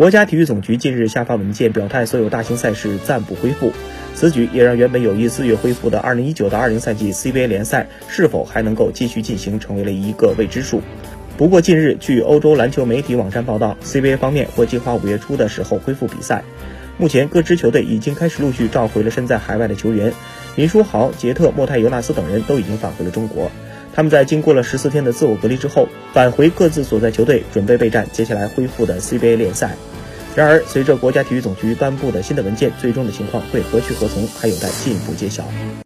国家体育总局近日下发文件表态，所有大型赛事暂不恢复。此举也让原本有意四月恢复的2019到20赛季 CBA 联赛是否还能够继续进行，成为了一个未知数。不过近日，据欧洲篮球媒体网站报道，CBA 方面或计划五月初的时候恢复比赛。目前，各支球队已经开始陆续召回了身在海外的球员，林书豪、杰特、莫泰尤纳斯等人都已经返回了中国。他们在经过了十四天的自我隔离之后，返回各自所在球队，准备备战接下来恢复的 CBA 联赛。然而，随着国家体育总局颁布的新的文件，最终的情况会何去何从，还有待进一步揭晓。